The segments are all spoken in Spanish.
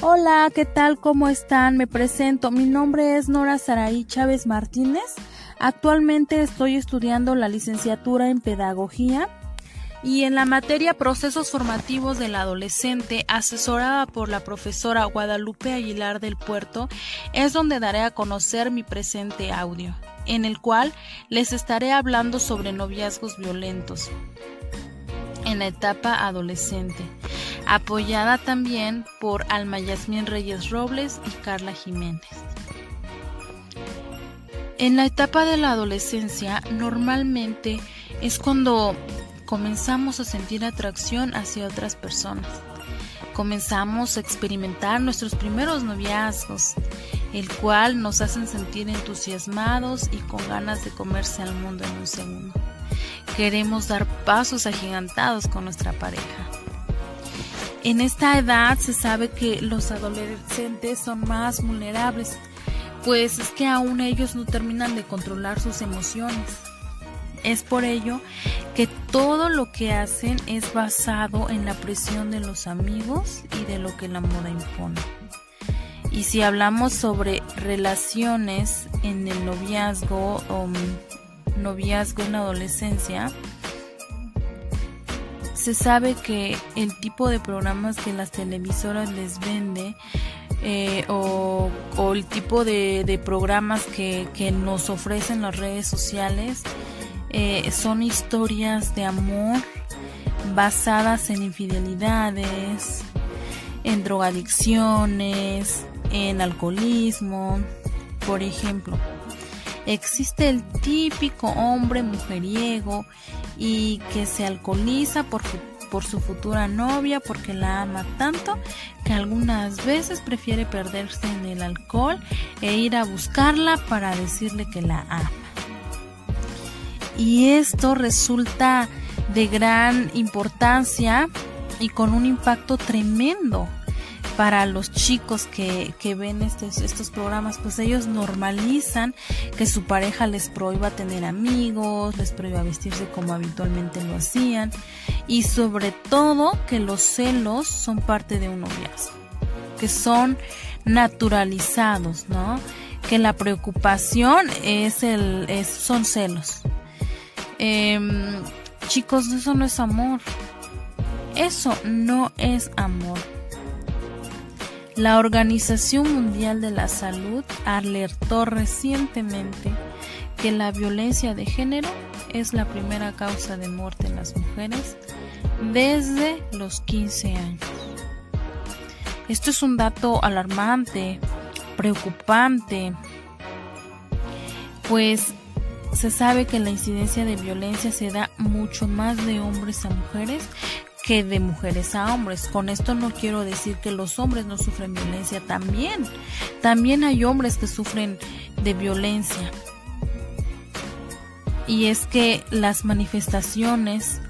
Hola, ¿qué tal? ¿Cómo están? Me presento. Mi nombre es Nora Saraí Chávez Martínez. Actualmente estoy estudiando la licenciatura en Pedagogía y en la materia Procesos Formativos del Adolescente, asesorada por la profesora Guadalupe Aguilar del Puerto, es donde daré a conocer mi presente audio, en el cual les estaré hablando sobre noviazgos violentos en la etapa adolescente, apoyada también por Alma Yasmín Reyes Robles y Carla Jiménez. En la etapa de la adolescencia normalmente es cuando comenzamos a sentir atracción hacia otras personas. Comenzamos a experimentar nuestros primeros noviazgos, el cual nos hacen sentir entusiasmados y con ganas de comerse al mundo en un segundo. Queremos dar pasos agigantados con nuestra pareja. En esta edad se sabe que los adolescentes son más vulnerables pues es que aún ellos no terminan de controlar sus emociones. Es por ello que todo lo que hacen es basado en la presión de los amigos y de lo que la moda impone. Y si hablamos sobre relaciones en el noviazgo o noviazgo en la adolescencia, se sabe que el tipo de programas que las televisoras les vende eh, o, el tipo de, programas que, nos ofrecen las redes sociales eh, son historias de amor basadas en infidelidades, en drogadicciones, en alcoholismo, por ejemplo. Existe el típico hombre mujeriego y que se alcoholiza por por su futura novia porque la ama tanto que algunas veces prefiere perderse en el alcohol e ir a buscarla para decirle que la ama. Y esto resulta de gran importancia y con un impacto tremendo para los chicos que, ven estos, estos programas, pues ellos normalizan que su pareja les prohíba tener amigos, les prohíba vestirse como habitualmente lo hacían y sobre todo que los celos son parte de un noviazgo, que son naturalizados, ¿no? Que la preocupación es el, es, son celos. Em, chicos, eso no es amor. Eso no es amor. La Organización Mundial de la Salud alertó recientemente que la violencia de género es la primera causa de muerte en las mujeres desde los 15 años. Esto es un dato alarmante, preocupante, pues se sabe que la incidencia de violencia se da mucho más de hombres a mujeres que de mujeres a hombres. Con esto no quiero decir que los hombres no sufren violencia también. También hay hombres que sufren de violencia. Y es que las manifestaciones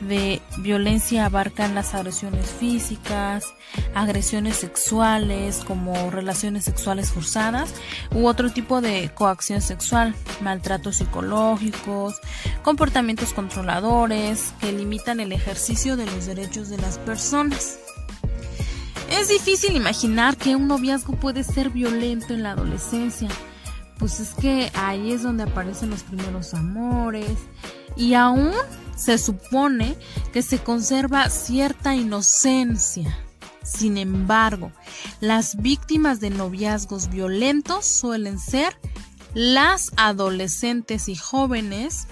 de violencia abarcan las agresiones físicas, agresiones sexuales como relaciones sexuales forzadas u otro tipo de coacción sexual, maltratos psicológicos, comportamientos controladores que limitan el ejercicio de los derechos de las personas. Es difícil imaginar que un noviazgo puede ser violento en la adolescencia, pues es que ahí es donde aparecen los primeros amores y aún se supone que se conserva cierta inocencia. Sin embargo, las víctimas de noviazgos violentos suelen ser las adolescentes y jóvenes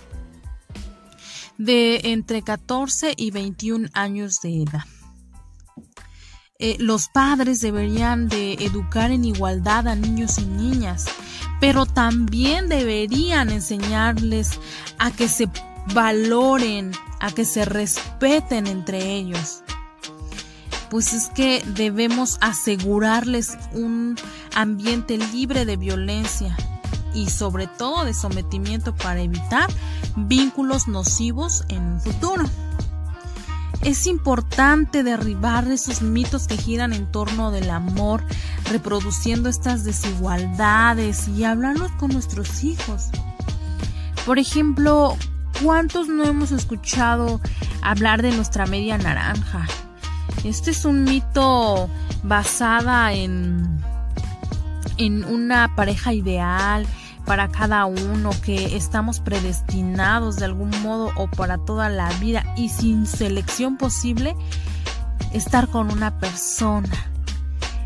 de entre 14 y 21 años de edad. Eh, los padres deberían de educar en igualdad a niños y niñas, pero también deberían enseñarles a que se valoren, a que se respeten entre ellos. Pues es que debemos asegurarles un ambiente libre de violencia y sobre todo de sometimiento para evitar vínculos nocivos en un futuro. Es importante derribar esos mitos que giran en torno del amor, reproduciendo estas desigualdades y hablarlos con nuestros hijos. Por ejemplo, ¿Cuántos no hemos escuchado hablar de nuestra media naranja? Este es un mito basada en, en una pareja ideal para cada uno, que estamos predestinados de algún modo o para toda la vida y sin selección posible estar con una persona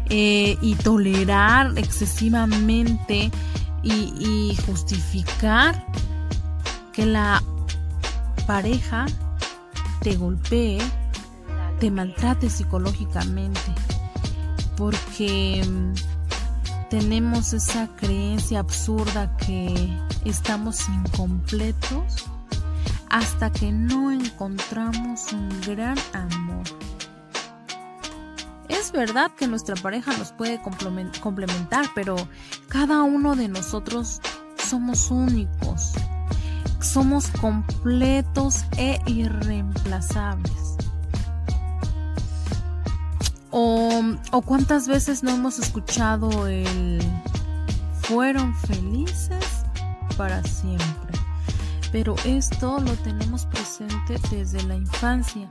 eh, y tolerar excesivamente y justificar que la pareja te golpee, te maltrate psicológicamente, porque mm, tenemos esa creencia absurda que estamos incompletos hasta que no encontramos un gran amor. Es verdad que nuestra pareja nos puede complementar, pero cada uno de nosotros somos únicos somos completos e irreemplazables. O, cuántas veces no hemos escuchado el fueron felices para siempre. Pero esto lo tenemos presente desde la infancia,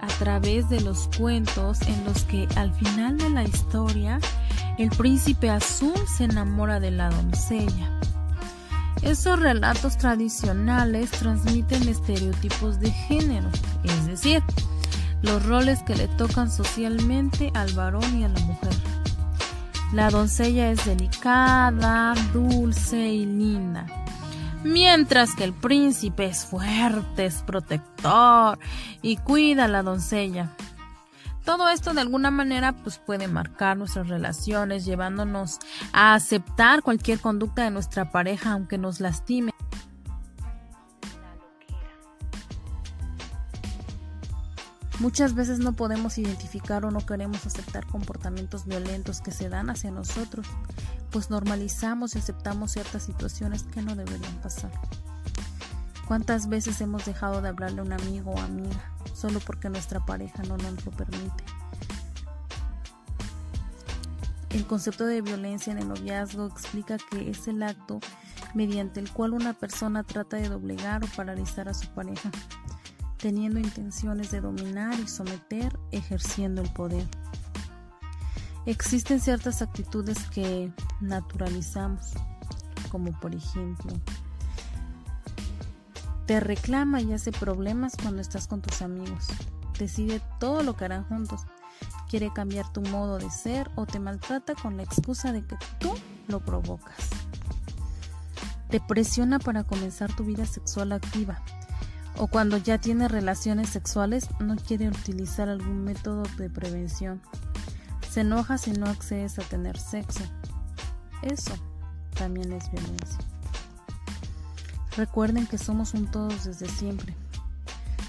a través de los cuentos en los que al final de la historia el príncipe azul se enamora de la doncella esos relatos tradicionales transmiten estereotipos de género, es decir, los roles que le tocan socialmente al varón y a la mujer. La doncella es delicada, dulce y linda, mientras que el príncipe es fuerte, es protector y cuida a la doncella. Todo esto de alguna manera pues puede marcar nuestras relaciones, llevándonos a aceptar cualquier conducta de nuestra pareja aunque nos lastime. Muchas veces no podemos identificar o no queremos aceptar comportamientos violentos que se dan hacia nosotros, pues normalizamos y aceptamos ciertas situaciones que no deberían pasar. ¿Cuántas veces hemos dejado de hablarle a un amigo o amiga solo porque nuestra pareja no nos lo permite? El concepto de violencia en el noviazgo explica que es el acto mediante el cual una persona trata de doblegar o paralizar a su pareja, teniendo intenciones de dominar y someter, ejerciendo el poder. Existen ciertas actitudes que naturalizamos, como por ejemplo te reclama y hace problemas cuando estás con tus amigos. Decide todo lo que harán juntos. Quiere cambiar tu modo de ser o te maltrata con la excusa de que tú lo provocas. Te presiona para comenzar tu vida sexual activa. O cuando ya tiene relaciones sexuales no quiere utilizar algún método de prevención. Se enoja si no accedes a tener sexo. Eso también es violencia. Recuerden que somos un todos desde siempre.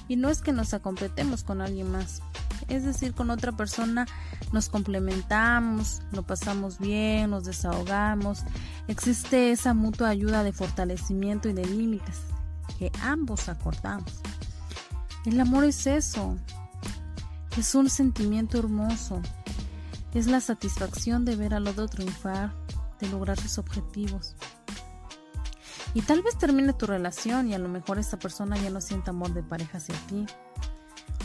Y no es que nos acompletemos con alguien más. Es decir, con otra persona nos complementamos, lo pasamos bien, nos desahogamos. Existe esa mutua ayuda de fortalecimiento y de límites que ambos acordamos. El amor es eso. Es un sentimiento hermoso. Es la satisfacción de ver al otro triunfar, de lograr sus objetivos. Y tal vez termine tu relación y a lo mejor esta persona ya no sienta amor de pareja hacia ti.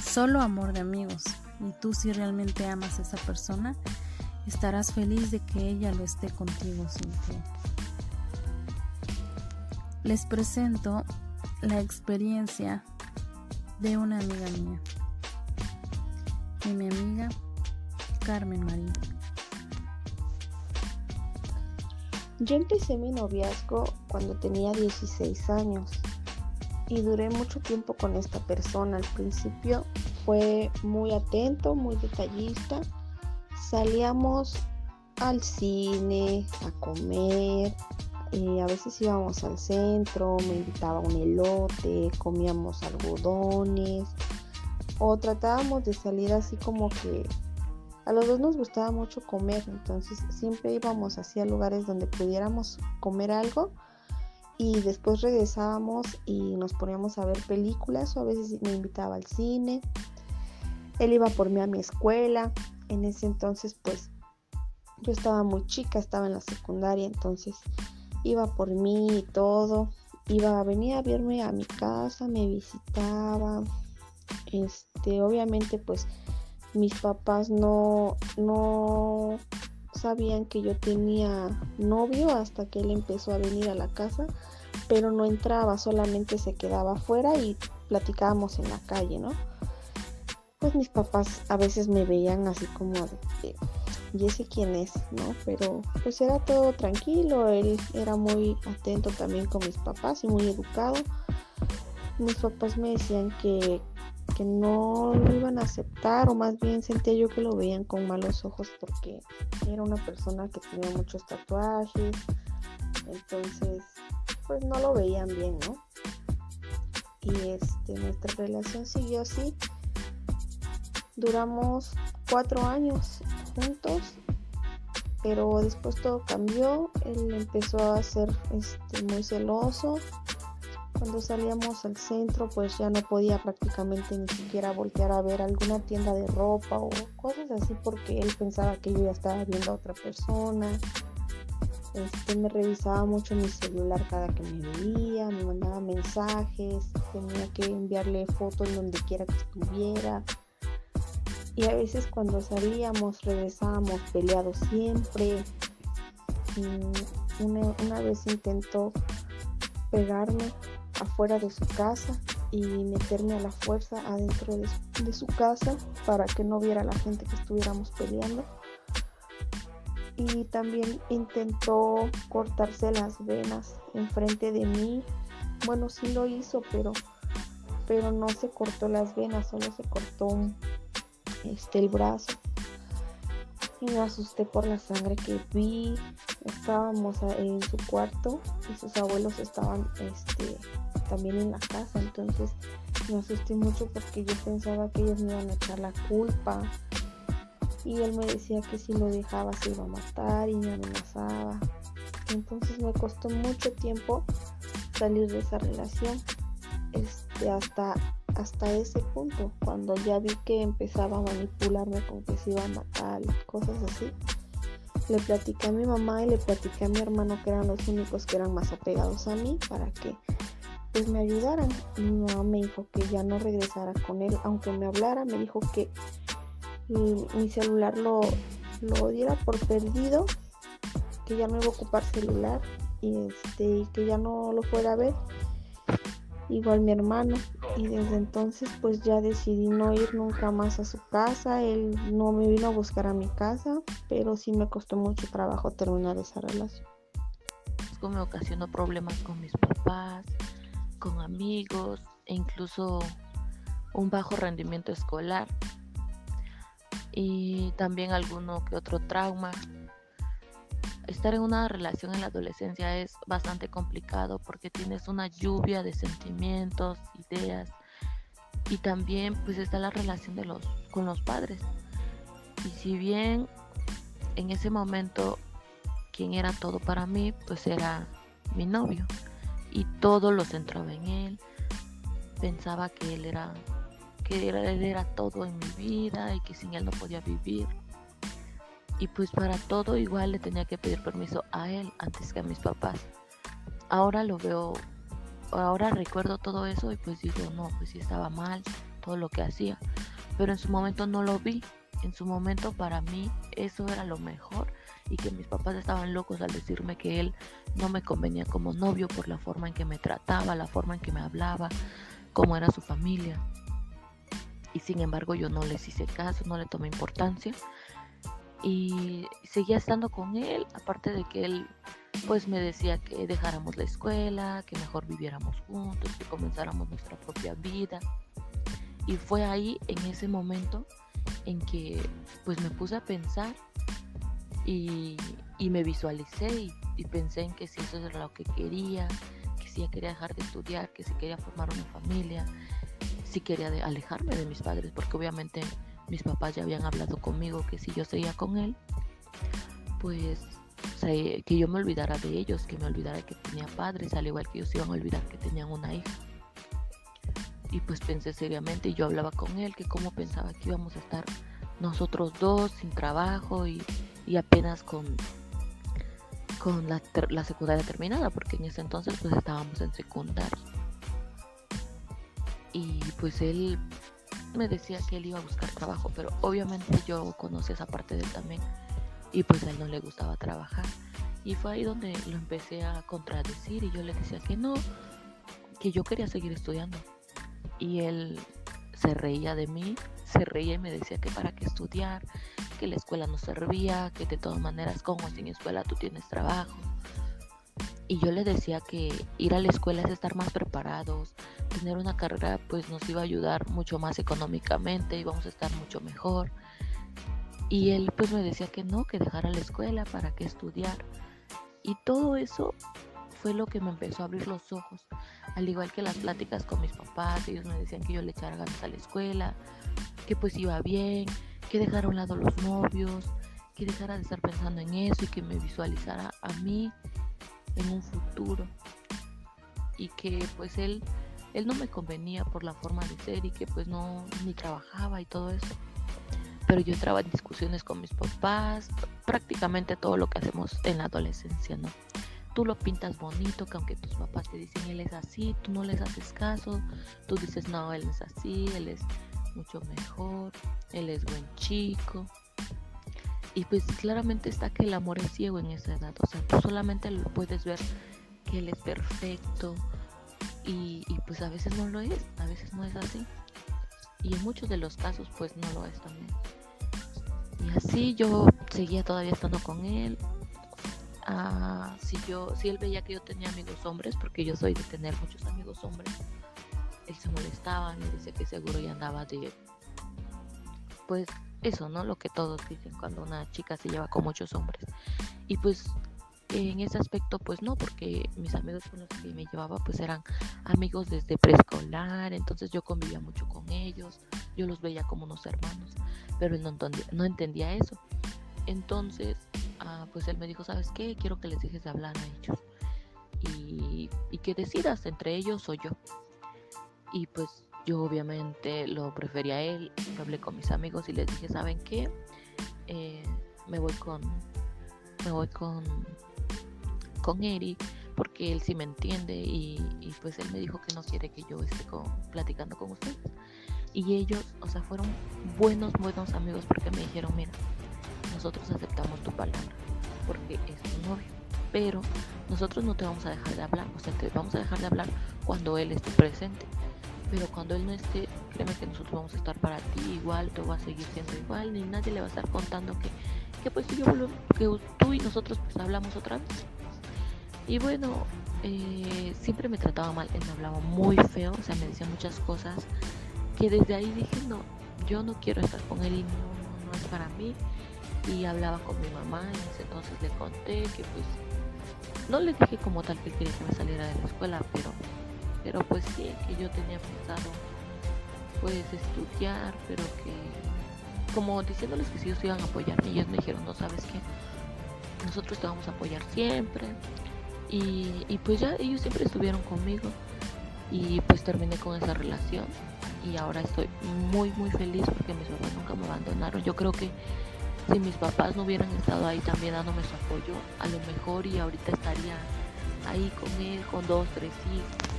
Solo amor de amigos. Y tú si realmente amas a esa persona, estarás feliz de que ella lo esté contigo sin ti. Les presento la experiencia de una amiga mía, mi amiga Carmen Marín. Yo empecé mi noviazgo cuando tenía 16 años y duré mucho tiempo con esta persona. Al principio fue muy atento, muy detallista. Salíamos al cine, a comer, eh, a veces íbamos al centro, me invitaba un elote, comíamos algodones o tratábamos de salir así como que a los dos nos gustaba mucho comer, entonces siempre íbamos hacia lugares donde pudiéramos comer algo y después regresábamos y nos poníamos a ver películas o a veces me invitaba al cine. Él iba por mí a mi escuela. En ese entonces pues yo estaba muy chica, estaba en la secundaria, entonces iba por mí y todo. Iba a venir a verme a mi casa, me visitaba. Este, obviamente pues mis papás no, no sabían que yo tenía novio hasta que él empezó a venir a la casa, pero no entraba, solamente se quedaba afuera y platicábamos en la calle, ¿no? Pues mis papás a veces me veían así como de, y ese quién es, ¿no? Pero pues era todo tranquilo, él era muy atento también con mis papás y muy educado. Mis papás me decían que, que no lo iban a aceptar o más bien sentía yo que lo veían con malos ojos porque era una persona que tenía muchos tatuajes, entonces pues no lo veían bien, ¿no? Y este, nuestra relación siguió así. Duramos cuatro años juntos, pero después todo cambió. Él empezó a ser este, muy celoso. Cuando salíamos al centro, pues ya no podía prácticamente ni siquiera voltear a ver alguna tienda de ropa o cosas así porque él pensaba que yo ya estaba viendo a otra persona. Este, me revisaba mucho mi celular cada que me veía, me mandaba mensajes, tenía que enviarle fotos donde quiera que estuviera y a veces cuando salíamos regresábamos peleados siempre. Una, vez intentó pegarme afuera de su casa y meterme a la fuerza adentro de su, casa para que no viera la gente que estuviéramos peleando. Y también intentó cortarse las venas enfrente de mí. Bueno, sí lo hizo, pero, pero no se cortó las venas, solo se cortó este, el brazo y me asusté por la sangre que vi. Estábamos en su cuarto y sus abuelos estaban este, también en la casa, entonces me asusté mucho porque yo pensaba que ellos me iban a echar la culpa. Y él me decía que si lo dejaba se iba a matar y me amenazaba. Entonces me costó mucho tiempo salir de esa relación. Este, hasta hasta ese punto, cuando ya vi que empezaba a manipularme con que se iba a matar y cosas así, le platiqué a mi mamá y le platiqué a mi hermano que eran los únicos que eran más apegados a mí para que pues me ayudaran. Y mi mamá me dijo que ya no regresara con él, aunque me hablara, me dijo que mi, celular lo, lo diera por perdido, que ya no iba a ocupar celular y este y que ya no lo fuera a ver igual mi hermano y desde entonces pues ya decidí no ir nunca más a su casa, él no me vino a buscar a mi casa, pero sí me costó mucho trabajo terminar esa relación. Me ocasionó problemas con mis papás, con amigos e incluso un bajo rendimiento escolar y también alguno que otro trauma estar en una relación en la adolescencia es bastante complicado porque tienes una lluvia de sentimientos, ideas y también pues está la relación de los con los padres. Y si bien en ese momento quien era todo para mí pues era mi novio y todo lo centraba en él. Pensaba que él era que él era todo en mi vida y que sin él no podía vivir y pues para todo igual le tenía que pedir permiso a él antes que a mis papás. Ahora lo veo, ahora recuerdo todo eso y pues digo, no, pues sí estaba mal todo lo que hacía, pero en su momento no lo vi. En su momento para mí eso era lo mejor y que mis papás estaban locos al decirme que él no me convenía como novio por la forma en que me trataba, la forma en que me hablaba, cómo era su familia. Y sin embargo yo no les hice caso, no le tomé importancia y seguía estando con él, aparte de que él pues me decía que dejáramos la escuela, que mejor viviéramos juntos, que comenzáramos nuestra propia vida. Y fue ahí, en ese momento, en que pues me puse a pensar y, me visualicé y, y, pensé en que si eso era lo que quería, que si ya quería dejar de estudiar, que si quería formar una familia, si quería alejarme de mis padres, porque obviamente mis papás ya habían hablado conmigo que si yo seguía con él, pues que yo me olvidara de ellos, que me olvidara que tenía padres, al igual que ellos iban a olvidar que tenían una hija. Y pues pensé seriamente y yo hablaba con él que cómo pensaba que íbamos a estar nosotros dos sin trabajo y, apenas con, con la, la, secundaria terminada, porque en ese entonces pues estábamos en secundaria. Y pues él me decía que él iba a buscar trabajo, pero obviamente yo conocí esa parte de él también y pues a él no le gustaba trabajar. Y fue ahí donde lo empecé a contradecir y yo le decía que no, que yo quería seguir estudiando. Y él se reía de mí, se reía y me decía que para qué estudiar, que la escuela no servía, que de todas maneras como sin escuela tú tienes trabajo. Y yo le decía que ir a la escuela es estar más preparados, tener una carrera pues nos iba a ayudar mucho más económicamente, íbamos a estar mucho mejor. Y él pues me decía que no, que dejara la escuela, para qué estudiar. Y todo eso fue lo que me empezó a abrir los ojos. Al igual que las pláticas con mis papás, ellos me decían que yo le echara ganas a la escuela, que pues iba bien, que dejara a un lado los novios, que dejara de estar pensando en eso y que me visualizara a mí en un futuro. Y que pues él, él no me convenía por la forma de ser y que pues no ni trabajaba y todo eso. Pero yo entraba en discusiones con mis papás, prácticamente todo lo que hacemos en la adolescencia, ¿no? Tú lo pintas bonito, que aunque tus papás te dicen él es así, tú no les haces caso, tú dices no, él es así, él es mucho mejor, él es buen chico. Y pues claramente está que el amor es ciego en esa edad. O sea, tú solamente lo puedes ver que él es perfecto. Y, pues a veces no lo es, a veces no es así. Y en muchos de los casos pues no lo es también. Y así yo seguía todavía estando con él. Si yo, si él veía que yo tenía amigos hombres, porque yo soy de tener muchos amigos hombres, él se molestaba, me decía que seguro ya andaba de, pues eso, ¿no? Lo que todos dicen cuando una chica se lleva con muchos hombres. Y pues en ese aspecto pues no, porque mis amigos con los que me llevaba pues eran amigos desde preescolar, entonces yo convivía mucho con ellos, yo los veía como unos hermanos, pero él no entendía, no entendía eso. Entonces, ah, pues él me dijo, ¿sabes qué? Quiero que les dejes de hablar a ellos y, y que decidas entre ellos o yo y pues yo obviamente lo prefería a él, hablé con mis amigos y les dije, ¿saben qué? Eh, me voy con me voy con con Eric porque él sí me entiende y, pues él me dijo que no quiere que yo esté platicando con ustedes y ellos o sea fueron buenos buenos amigos porque me dijeron mira nosotros aceptamos tu palabra porque es tu novio pero nosotros no te vamos a dejar de hablar o sea te vamos a dejar de hablar cuando él esté presente pero cuando él no esté, créeme que nosotros vamos a estar para ti igual, todo va a seguir siendo igual, ni nadie le va a estar contando que, que pues yo que tú y nosotros pues hablamos otra vez. Y bueno, eh, siempre me trataba mal, él me hablaba muy feo, o sea, me decía muchas cosas que desde ahí dije, no, yo no quiero estar con él y no, no es para mí. Y hablaba con mi mamá, y entonces le conté que pues, no le dije como tal que quería que me saliera de la escuela, pero pero pues sí, que yo tenía pensado pues estudiar, pero que como diciéndoles que si ellos iban a apoyarme, ellos me dijeron, no sabes qué, nosotros te vamos a apoyar siempre. Y, y pues ya ellos siempre estuvieron conmigo y pues terminé con esa relación y ahora estoy muy muy feliz porque mis papás nunca me abandonaron. Yo creo que si mis papás no hubieran estado ahí también dándome su apoyo, a lo mejor y ahorita estaría ahí con él, con dos, tres hijos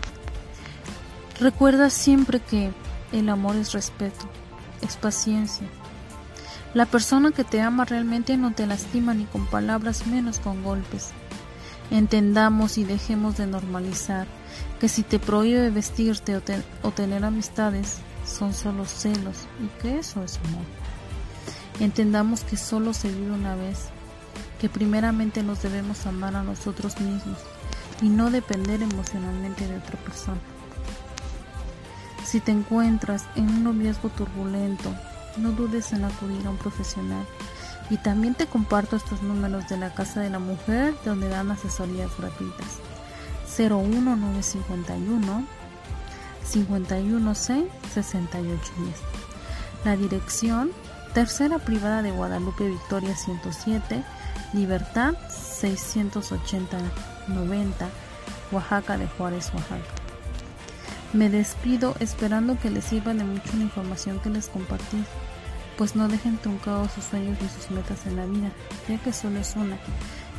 Recuerda siempre que el amor es respeto, es paciencia. La persona que te ama realmente no te lastima ni con palabras menos con golpes. Entendamos y dejemos de normalizar que si te prohíbe vestirte o, tener amistades son solo celos y que eso es amor. Entendamos que solo se vive una vez, que primeramente nos debemos amar a nosotros mismos y no depender emocionalmente de otra persona. Si te encuentras en un noviazgo turbulento, no dudes en acudir a un profesional. Y también te comparto estos números de la Casa de la Mujer donde dan asesorías gratuitas. 01951 516 6810. La dirección Tercera Privada de Guadalupe Victoria 107, Libertad 680 90, Oaxaca de Juárez, Oaxaca. Me despido esperando que les sirva de mucho la información que les compartí, pues no dejen truncados sus sueños ni sus metas en la vida, ya que solo es una,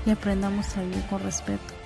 y aprendamos a vivir con respeto.